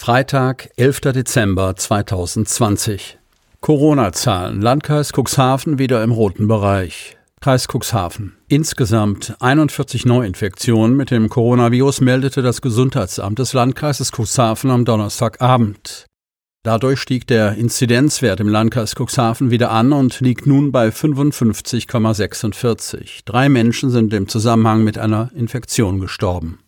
Freitag, 11. Dezember 2020. Corona-Zahlen. Landkreis Cuxhaven wieder im roten Bereich. Kreis Cuxhaven. Insgesamt 41 Neuinfektionen mit dem Coronavirus meldete das Gesundheitsamt des Landkreises Cuxhaven am Donnerstagabend. Dadurch stieg der Inzidenzwert im Landkreis Cuxhaven wieder an und liegt nun bei 55,46. Drei Menschen sind im Zusammenhang mit einer Infektion gestorben.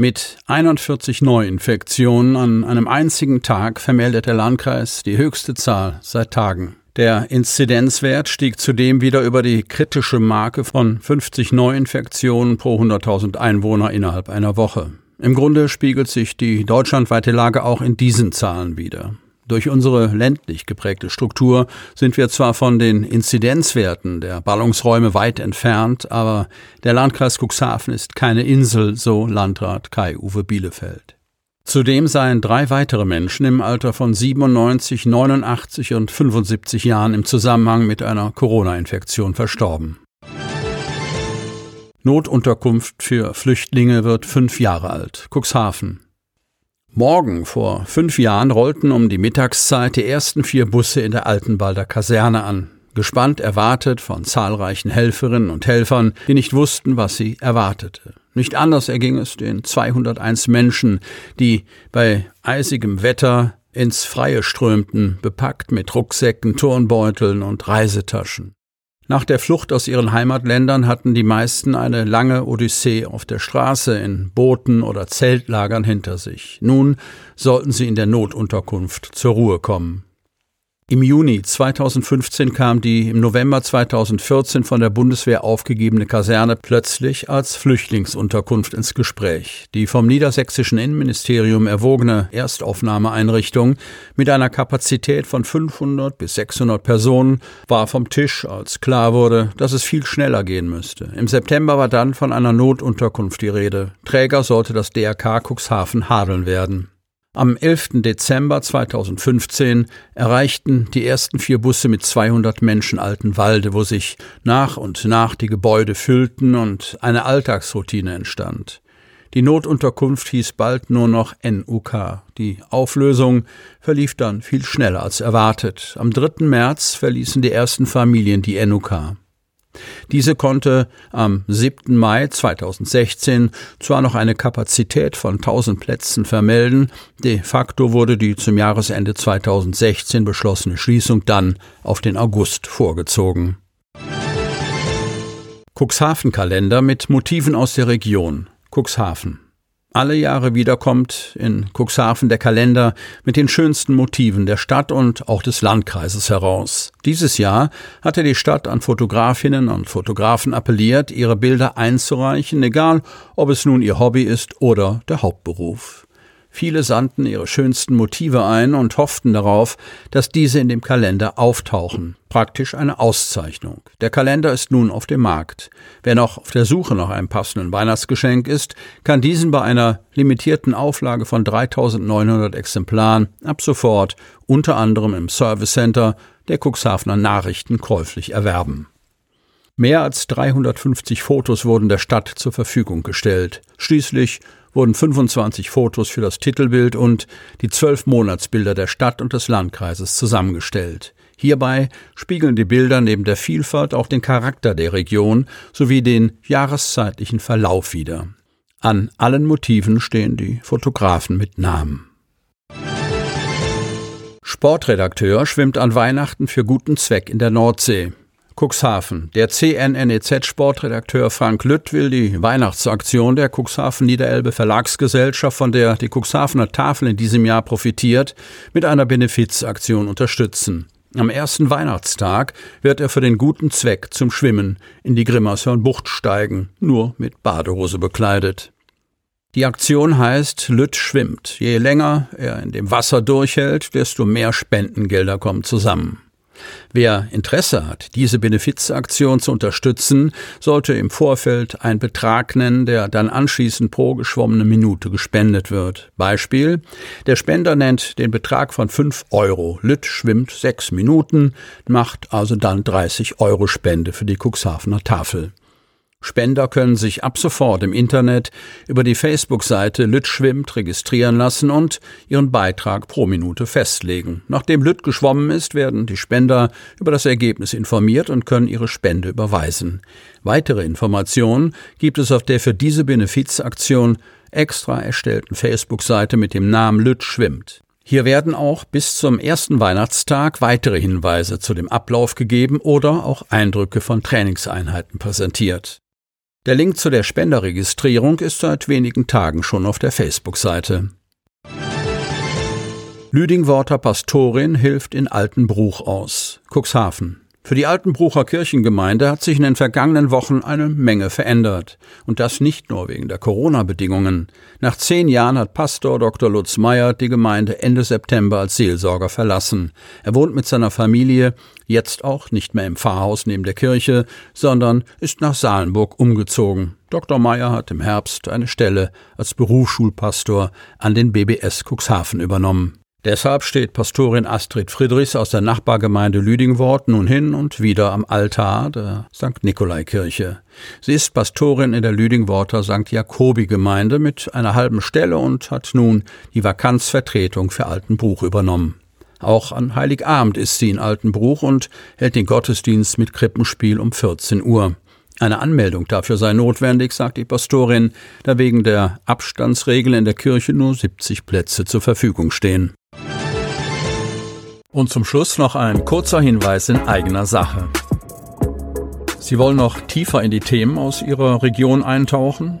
Mit 41 Neuinfektionen an einem einzigen Tag vermeldet der Landkreis die höchste Zahl seit Tagen. Der Inzidenzwert stieg zudem wieder über die kritische Marke von 50 Neuinfektionen pro 100.000 Einwohner innerhalb einer Woche. Im Grunde spiegelt sich die deutschlandweite Lage auch in diesen Zahlen wider. Durch unsere ländlich geprägte Struktur sind wir zwar von den Inzidenzwerten der Ballungsräume weit entfernt, aber der Landkreis Cuxhaven ist keine Insel, so Landrat Kai-Uwe Bielefeld. Zudem seien drei weitere Menschen im Alter von 97, 89 und 75 Jahren im Zusammenhang mit einer Corona-Infektion verstorben. Notunterkunft für Flüchtlinge wird fünf Jahre alt. Cuxhaven. Morgen vor fünf Jahren rollten um die Mittagszeit die ersten vier Busse in der Altenwalder Kaserne an, gespannt erwartet von zahlreichen Helferinnen und Helfern, die nicht wussten, was sie erwartete. Nicht anders erging es den 201 Menschen, die bei eisigem Wetter ins Freie strömten, bepackt mit Rucksäcken, Turnbeuteln und Reisetaschen. Nach der Flucht aus ihren Heimatländern hatten die meisten eine lange Odyssee auf der Straße in Booten oder Zeltlagern hinter sich. Nun sollten sie in der Notunterkunft zur Ruhe kommen. Im Juni 2015 kam die im November 2014 von der Bundeswehr aufgegebene Kaserne plötzlich als Flüchtlingsunterkunft ins Gespräch. Die vom niedersächsischen Innenministerium erwogene Erstaufnahmeeinrichtung mit einer Kapazität von 500 bis 600 Personen war vom Tisch, als klar wurde, dass es viel schneller gehen müsste. Im September war dann von einer Notunterkunft die Rede. Träger sollte das DRK Cuxhaven Hadeln werden. Am 11. Dezember 2015 erreichten die ersten vier Busse mit 200 Menschen Altenwalde, wo sich nach und nach die Gebäude füllten und eine Alltagsroutine entstand. Die Notunterkunft hieß bald nur noch NUK. Die Auflösung verlief dann viel schneller als erwartet. Am 3. März verließen die ersten Familien die NUK. Diese konnte am 7. Mai 2016 zwar noch eine Kapazität von 1000 Plätzen vermelden, de facto wurde die zum Jahresende 2016 beschlossene Schließung dann auf den August vorgezogen. Cuxhaven-Kalender mit Motiven aus der Region. Cuxhaven. Alle Jahre wieder kommt in Cuxhaven der Kalender mit den schönsten Motiven der Stadt und auch des Landkreises heraus. Dieses Jahr hatte die Stadt an Fotografinnen und Fotografen appelliert, ihre Bilder einzureichen, egal ob es nun ihr Hobby ist oder der Hauptberuf. Viele sandten ihre schönsten Motive ein und hofften darauf, dass diese in dem Kalender auftauchen. Praktisch eine Auszeichnung. Der Kalender ist nun auf dem Markt. Wer noch auf der Suche nach einem passenden Weihnachtsgeschenk ist, kann diesen bei einer limitierten Auflage von 3900 Exemplaren ab sofort unter anderem im Service Center der Cuxhavener Nachrichten käuflich erwerben. Mehr als 350 Fotos wurden der Stadt zur Verfügung gestellt. Schließlich wurden 25 Fotos für das Titelbild und die zwölf Monatsbilder der Stadt und des Landkreises zusammengestellt. Hierbei spiegeln die Bilder neben der Vielfalt auch den Charakter der Region sowie den jahreszeitlichen Verlauf wider. An allen Motiven stehen die Fotografen mit Namen. Sportredakteur schwimmt an Weihnachten für guten Zweck in der Nordsee. Cuxhaven. Der CNNEZ-Sportredakteur Frank Lütt will die Weihnachtsaktion der Cuxhaven Niederelbe Verlagsgesellschaft, von der die Cuxhavener Tafel in diesem Jahr profitiert, mit einer Benefizaktion unterstützen. Am ersten Weihnachtstag wird er für den guten Zweck zum Schwimmen in die Grimmershörnbucht steigen, nur mit Badehose bekleidet. Die Aktion heißt Lütt schwimmt. Je länger er in dem Wasser durchhält, desto mehr Spendengelder kommen zusammen. Wer Interesse hat, diese Benefizaktion zu unterstützen, sollte im Vorfeld einen Betrag nennen, der dann anschließend pro geschwommene Minute gespendet wird. Beispiel: Der Spender nennt den Betrag von 5 Euro. Lütt schwimmt sechs Minuten, macht also dann 30 Euro Spende für die Cuxhavener Tafel. Spender können sich ab sofort im Internet über die Facebook-Seite Lütt schwimmt registrieren lassen und ihren Beitrag pro Minute festlegen. Nachdem Lütt geschwommen ist, werden die Spender über das Ergebnis informiert und können ihre Spende überweisen. Weitere Informationen gibt es auf der für diese Benefizaktion extra erstellten Facebook-Seite mit dem Namen Lütt schwimmt. Hier werden auch bis zum ersten Weihnachtstag weitere Hinweise zu dem Ablauf gegeben oder auch Eindrücke von Trainingseinheiten präsentiert. Der Link zu der Spenderregistrierung ist seit wenigen Tagen schon auf der Facebook-Seite. Lüdingworter Pastorin hilft in Altenbruch aus. Cuxhaven. Für die Altenbrucher Kirchengemeinde hat sich in den vergangenen Wochen eine Menge verändert. Und das nicht nur wegen der Corona-Bedingungen. Nach zehn Jahren hat Pastor Dr. Lutz Meyer die Gemeinde Ende September als Seelsorger verlassen. Er wohnt mit seiner Familie jetzt auch nicht mehr im Pfarrhaus neben der Kirche, sondern ist nach Salenburg umgezogen. Dr. Meyer hat im Herbst eine Stelle als Berufsschulpastor an den BBS Cuxhaven übernommen. Deshalb steht Pastorin Astrid Friedrichs aus der Nachbargemeinde Lüdingwort nun hin und wieder am Altar der St. Nikolaikirche. Sie ist Pastorin in der Lüdingworter St. Jakobi-Gemeinde mit einer halben Stelle und hat nun die Vakanzvertretung für Altenbruch übernommen. Auch an Heiligabend ist sie in Altenbruch und hält den Gottesdienst mit Krippenspiel um 14 Uhr. Eine Anmeldung dafür sei notwendig, sagt die Pastorin, da wegen der Abstandsregel in der Kirche nur 70 Plätze zur Verfügung stehen. Und zum Schluss noch ein kurzer Hinweis in eigener Sache. Sie wollen noch tiefer in die Themen aus Ihrer Region eintauchen?